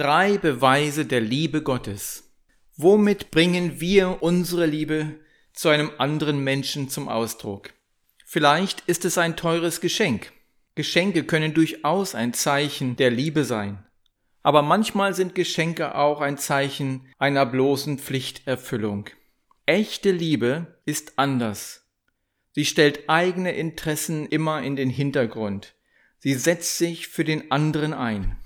Drei Beweise der Liebe Gottes. Womit bringen wir unsere Liebe zu einem anderen Menschen zum Ausdruck? Vielleicht ist es ein teures Geschenk. Geschenke können durchaus ein Zeichen der Liebe sein. Aber manchmal sind Geschenke auch ein Zeichen einer bloßen Pflichterfüllung. Echte Liebe ist anders. Sie stellt eigene Interessen immer in den Hintergrund. Sie setzt sich für den anderen ein.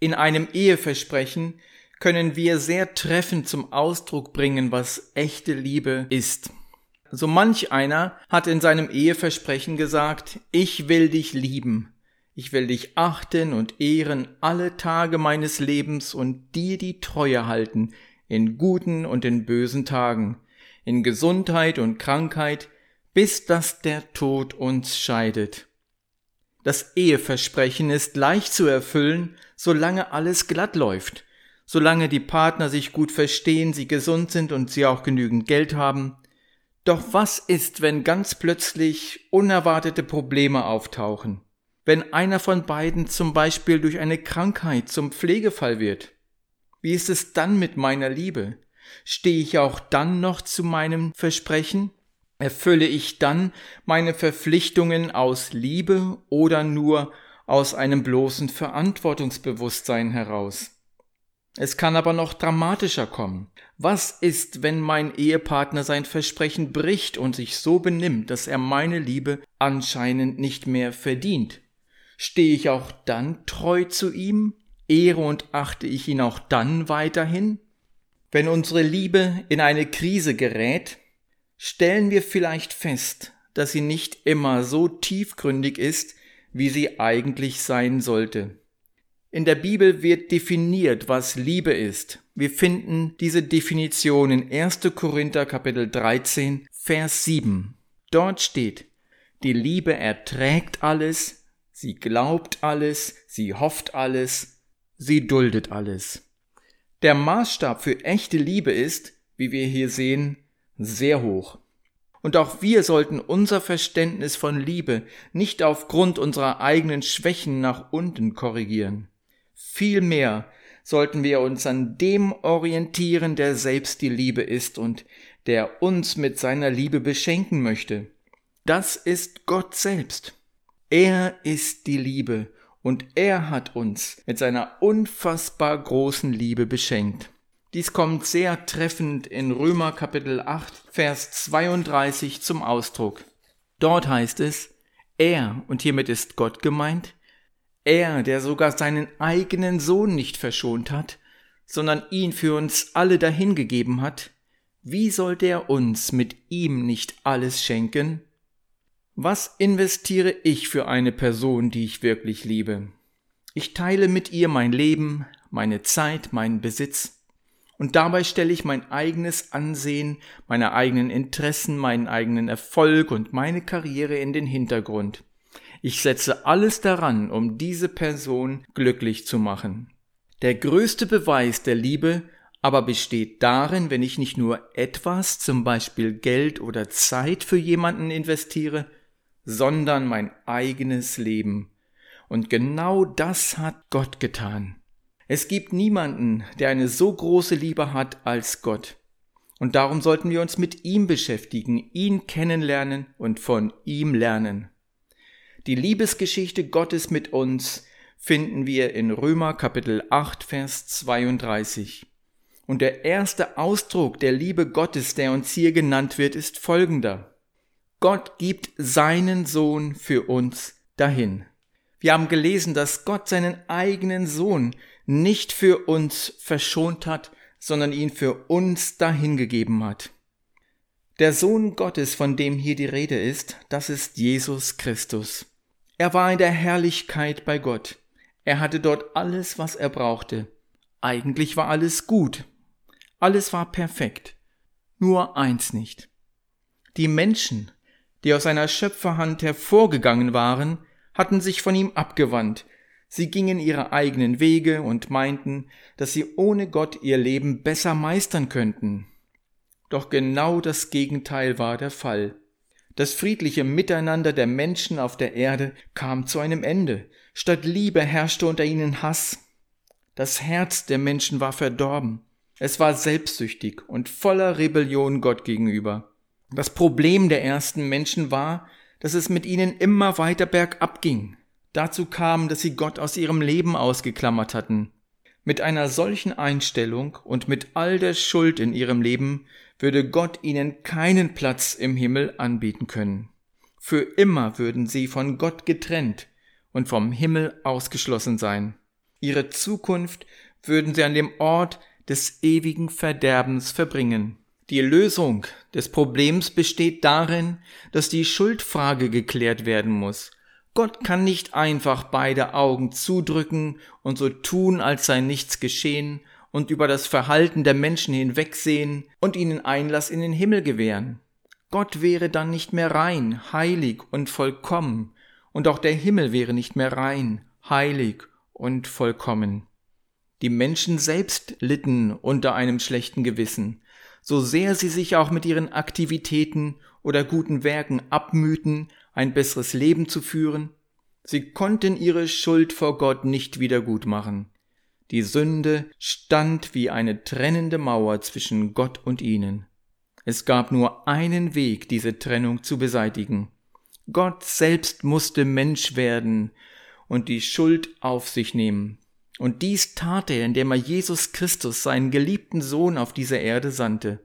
In einem Eheversprechen können wir sehr treffend zum Ausdruck bringen, was echte Liebe ist. So manch einer hat in seinem Eheversprechen gesagt, ich will dich lieben, ich will dich achten und ehren alle Tage meines Lebens und dir die Treue halten, in guten und in bösen Tagen, in Gesundheit und Krankheit, bis dass der Tod uns scheidet. Das Eheversprechen ist leicht zu erfüllen, solange alles glatt läuft, solange die Partner sich gut verstehen, sie gesund sind und sie auch genügend Geld haben. Doch was ist, wenn ganz plötzlich unerwartete Probleme auftauchen? Wenn einer von beiden zum Beispiel durch eine Krankheit zum Pflegefall wird? Wie ist es dann mit meiner Liebe? Stehe ich auch dann noch zu meinem Versprechen? Erfülle ich dann meine Verpflichtungen aus Liebe oder nur aus einem bloßen Verantwortungsbewusstsein heraus? Es kann aber noch dramatischer kommen. Was ist, wenn mein Ehepartner sein Versprechen bricht und sich so benimmt, dass er meine Liebe anscheinend nicht mehr verdient? Stehe ich auch dann treu zu ihm? Ehre und achte ich ihn auch dann weiterhin? Wenn unsere Liebe in eine Krise gerät, stellen wir vielleicht fest, dass sie nicht immer so tiefgründig ist, wie sie eigentlich sein sollte. In der Bibel wird definiert, was Liebe ist. Wir finden diese Definition in 1. Korinther Kapitel 13, Vers 7. Dort steht, die Liebe erträgt alles, sie glaubt alles, sie hofft alles, sie duldet alles. Der Maßstab für echte Liebe ist, wie wir hier sehen, sehr hoch. Und auch wir sollten unser Verständnis von Liebe nicht aufgrund unserer eigenen Schwächen nach unten korrigieren. Vielmehr sollten wir uns an dem orientieren, der selbst die Liebe ist und der uns mit seiner Liebe beschenken möchte. Das ist Gott selbst. Er ist die Liebe und er hat uns mit seiner unfassbar großen Liebe beschenkt. Dies kommt sehr treffend in Römer Kapitel 8, Vers 32 zum Ausdruck. Dort heißt es, er, und hiermit ist Gott gemeint, er, der sogar seinen eigenen Sohn nicht verschont hat, sondern ihn für uns alle dahingegeben hat, wie sollte er uns mit ihm nicht alles schenken? Was investiere ich für eine Person, die ich wirklich liebe? Ich teile mit ihr mein Leben, meine Zeit, meinen Besitz, und dabei stelle ich mein eigenes Ansehen, meine eigenen Interessen, meinen eigenen Erfolg und meine Karriere in den Hintergrund. Ich setze alles daran, um diese Person glücklich zu machen. Der größte Beweis der Liebe aber besteht darin, wenn ich nicht nur etwas, zum Beispiel Geld oder Zeit für jemanden investiere, sondern mein eigenes Leben. Und genau das hat Gott getan. Es gibt niemanden, der eine so große Liebe hat als Gott. Und darum sollten wir uns mit ihm beschäftigen, ihn kennenlernen und von ihm lernen. Die Liebesgeschichte Gottes mit uns finden wir in Römer Kapitel 8, Vers 32. Und der erste Ausdruck der Liebe Gottes, der uns hier genannt wird, ist folgender. Gott gibt seinen Sohn für uns dahin. Wir haben gelesen, dass Gott seinen eigenen Sohn nicht für uns verschont hat, sondern ihn für uns dahingegeben hat. Der Sohn Gottes, von dem hier die Rede ist, das ist Jesus Christus. Er war in der Herrlichkeit bei Gott. Er hatte dort alles, was er brauchte. Eigentlich war alles gut. Alles war perfekt. Nur eins nicht. Die Menschen, die aus seiner Schöpferhand hervorgegangen waren, hatten sich von ihm abgewandt, sie gingen ihre eigenen Wege und meinten, dass sie ohne Gott ihr Leben besser meistern könnten. Doch genau das Gegenteil war der Fall. Das friedliche Miteinander der Menschen auf der Erde kam zu einem Ende. Statt Liebe herrschte unter ihnen Hass. Das Herz der Menschen war verdorben. Es war selbstsüchtig und voller Rebellion Gott gegenüber. Das Problem der ersten Menschen war, dass es mit ihnen immer weiter bergab ging. Dazu kam, dass sie Gott aus ihrem Leben ausgeklammert hatten. Mit einer solchen Einstellung und mit all der Schuld in ihrem Leben würde Gott ihnen keinen Platz im Himmel anbieten können. Für immer würden sie von Gott getrennt und vom Himmel ausgeschlossen sein. Ihre Zukunft würden sie an dem Ort des ewigen Verderbens verbringen. Die Lösung des Problems besteht darin, dass die Schuldfrage geklärt werden muss Gott kann nicht einfach beide Augen zudrücken und so tun, als sei nichts geschehen und über das Verhalten der Menschen hinwegsehen und ihnen Einlass in den Himmel gewähren. Gott wäre dann nicht mehr rein, heilig und vollkommen, und auch der Himmel wäre nicht mehr rein, heilig und vollkommen. Die Menschen selbst litten unter einem schlechten Gewissen, so sehr sie sich auch mit ihren Aktivitäten oder guten Werken abmühten, ein besseres Leben zu führen, sie konnten ihre Schuld vor Gott nicht wiedergutmachen. Die Sünde stand wie eine trennende Mauer zwischen Gott und ihnen. Es gab nur einen Weg, diese Trennung zu beseitigen. Gott selbst musste Mensch werden und die Schuld auf sich nehmen. Und dies tat er, indem er Jesus Christus, seinen geliebten Sohn, auf diese Erde sandte.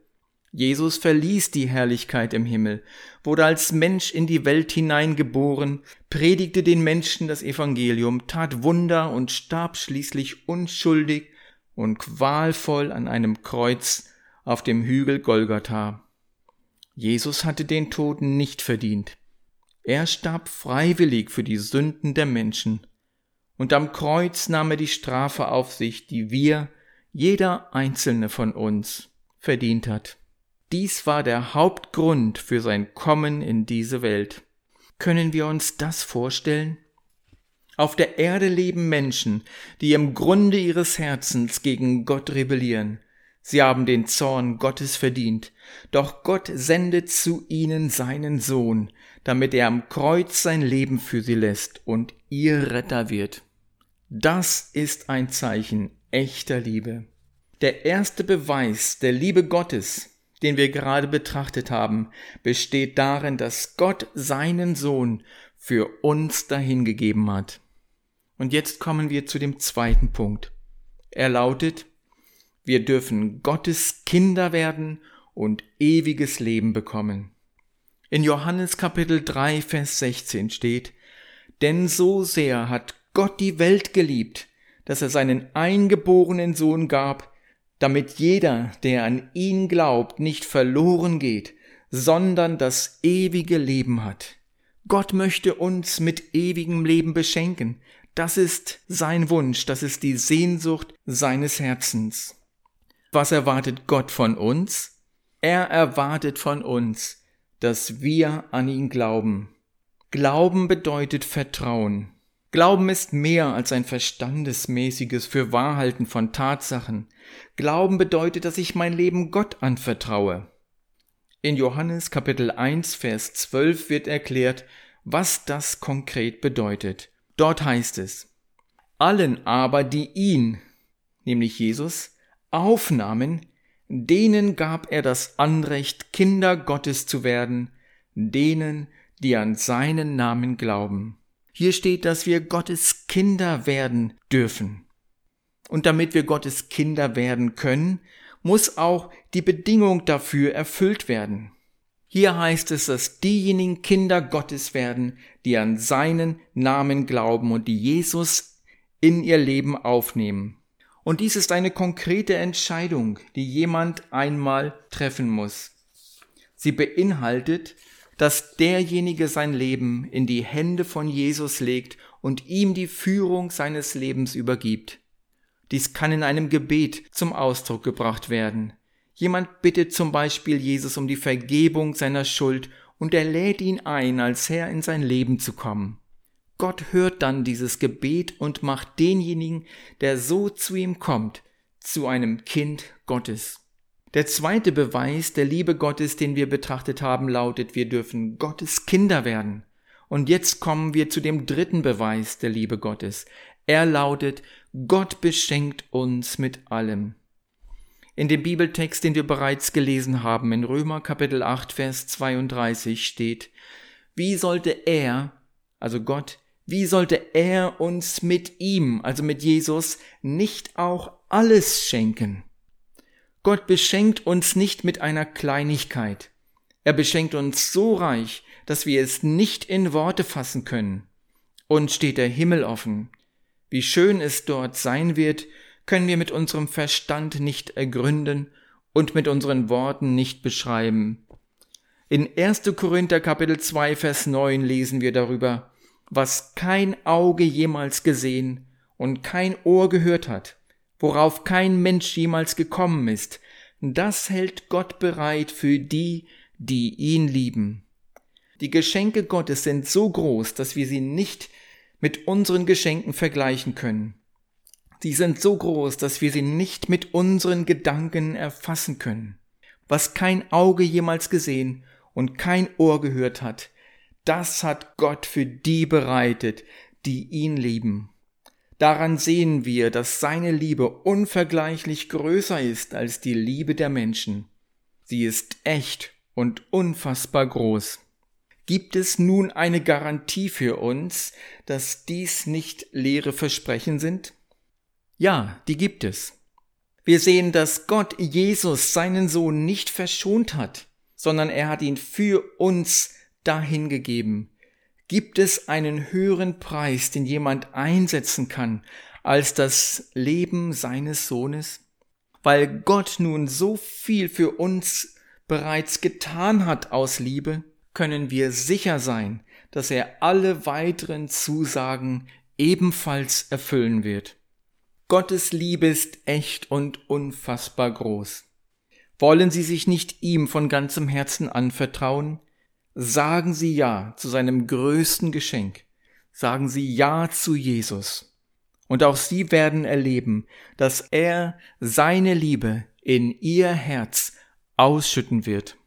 Jesus verließ die Herrlichkeit im Himmel, wurde als Mensch in die Welt hineingeboren, predigte den Menschen das Evangelium, tat Wunder und starb schließlich unschuldig und qualvoll an einem Kreuz auf dem Hügel Golgatha. Jesus hatte den Tod nicht verdient. Er starb freiwillig für die Sünden der Menschen. Und am Kreuz nahm er die Strafe auf sich, die wir, jeder einzelne von uns, verdient hat. Dies war der Hauptgrund für sein Kommen in diese Welt. Können wir uns das vorstellen? Auf der Erde leben Menschen, die im Grunde ihres Herzens gegen Gott rebellieren. Sie haben den Zorn Gottes verdient, doch Gott sendet zu ihnen seinen Sohn, damit er am Kreuz sein Leben für sie lässt und ihr Retter wird. Das ist ein Zeichen echter Liebe. Der erste Beweis der Liebe Gottes den wir gerade betrachtet haben, besteht darin, dass Gott seinen Sohn für uns dahingegeben hat. Und jetzt kommen wir zu dem zweiten Punkt. Er lautet, wir dürfen Gottes Kinder werden und ewiges Leben bekommen. In Johannes Kapitel 3, Vers 16 steht, Denn so sehr hat Gott die Welt geliebt, dass er seinen eingeborenen Sohn gab, damit jeder, der an ihn glaubt, nicht verloren geht, sondern das ewige Leben hat. Gott möchte uns mit ewigem Leben beschenken. Das ist sein Wunsch, das ist die Sehnsucht seines Herzens. Was erwartet Gott von uns? Er erwartet von uns, dass wir an ihn glauben. Glauben bedeutet Vertrauen. Glauben ist mehr als ein verstandesmäßiges Fürwahrhalten von Tatsachen. Glauben bedeutet, dass ich mein Leben Gott anvertraue. In Johannes Kapitel 1 Vers 12 wird erklärt, was das konkret bedeutet. Dort heißt es, allen aber, die ihn, nämlich Jesus, aufnahmen, denen gab er das Anrecht, Kinder Gottes zu werden, denen, die an seinen Namen glauben. Hier steht, dass wir Gottes Kinder werden dürfen. Und damit wir Gottes Kinder werden können, muss auch die Bedingung dafür erfüllt werden. Hier heißt es, dass diejenigen Kinder Gottes werden, die an seinen Namen glauben und die Jesus in ihr Leben aufnehmen. Und dies ist eine konkrete Entscheidung, die jemand einmal treffen muss. Sie beinhaltet, dass derjenige sein Leben in die Hände von Jesus legt und ihm die Führung seines Lebens übergibt. Dies kann in einem Gebet zum Ausdruck gebracht werden. Jemand bittet zum Beispiel Jesus um die Vergebung seiner Schuld und er lädt ihn ein, als Herr in sein Leben zu kommen. Gott hört dann dieses Gebet und macht denjenigen, der so zu ihm kommt, zu einem Kind Gottes. Der zweite Beweis der Liebe Gottes, den wir betrachtet haben, lautet, wir dürfen Gottes Kinder werden. Und jetzt kommen wir zu dem dritten Beweis der Liebe Gottes. Er lautet, Gott beschenkt uns mit allem. In dem Bibeltext, den wir bereits gelesen haben, in Römer Kapitel 8, Vers 32 steht, wie sollte er, also Gott, wie sollte er uns mit ihm, also mit Jesus, nicht auch alles schenken? Gott beschenkt uns nicht mit einer Kleinigkeit. Er beschenkt uns so reich, dass wir es nicht in Worte fassen können. Und steht der Himmel offen. Wie schön es dort sein wird, können wir mit unserem Verstand nicht ergründen und mit unseren Worten nicht beschreiben. In 1. Korinther Kapitel 2 Vers 9 lesen wir darüber, was kein Auge jemals gesehen und kein Ohr gehört hat, worauf kein Mensch jemals gekommen ist, das hält Gott bereit für die, die ihn lieben. Die Geschenke Gottes sind so groß, dass wir sie nicht mit unseren Geschenken vergleichen können. Sie sind so groß, dass wir sie nicht mit unseren Gedanken erfassen können. Was kein Auge jemals gesehen und kein Ohr gehört hat, das hat Gott für die bereitet, die ihn lieben. Daran sehen wir, dass seine Liebe unvergleichlich größer ist als die Liebe der Menschen. Sie ist echt und unfassbar groß. Gibt es nun eine Garantie für uns, dass dies nicht leere Versprechen sind? Ja, die gibt es. Wir sehen, dass Gott Jesus seinen Sohn nicht verschont hat sondern er hat ihn für uns dahingegeben. Gibt es einen höheren Preis, den jemand einsetzen kann, als das Leben seines Sohnes? Weil Gott nun so viel für uns bereits getan hat aus Liebe, können wir sicher sein, dass er alle weiteren Zusagen ebenfalls erfüllen wird. Gottes Liebe ist echt und unfassbar groß. Wollen Sie sich nicht ihm von ganzem Herzen anvertrauen? Sagen Sie Ja zu seinem größten Geschenk. Sagen Sie Ja zu Jesus. Und auch Sie werden erleben, dass er seine Liebe in Ihr Herz ausschütten wird.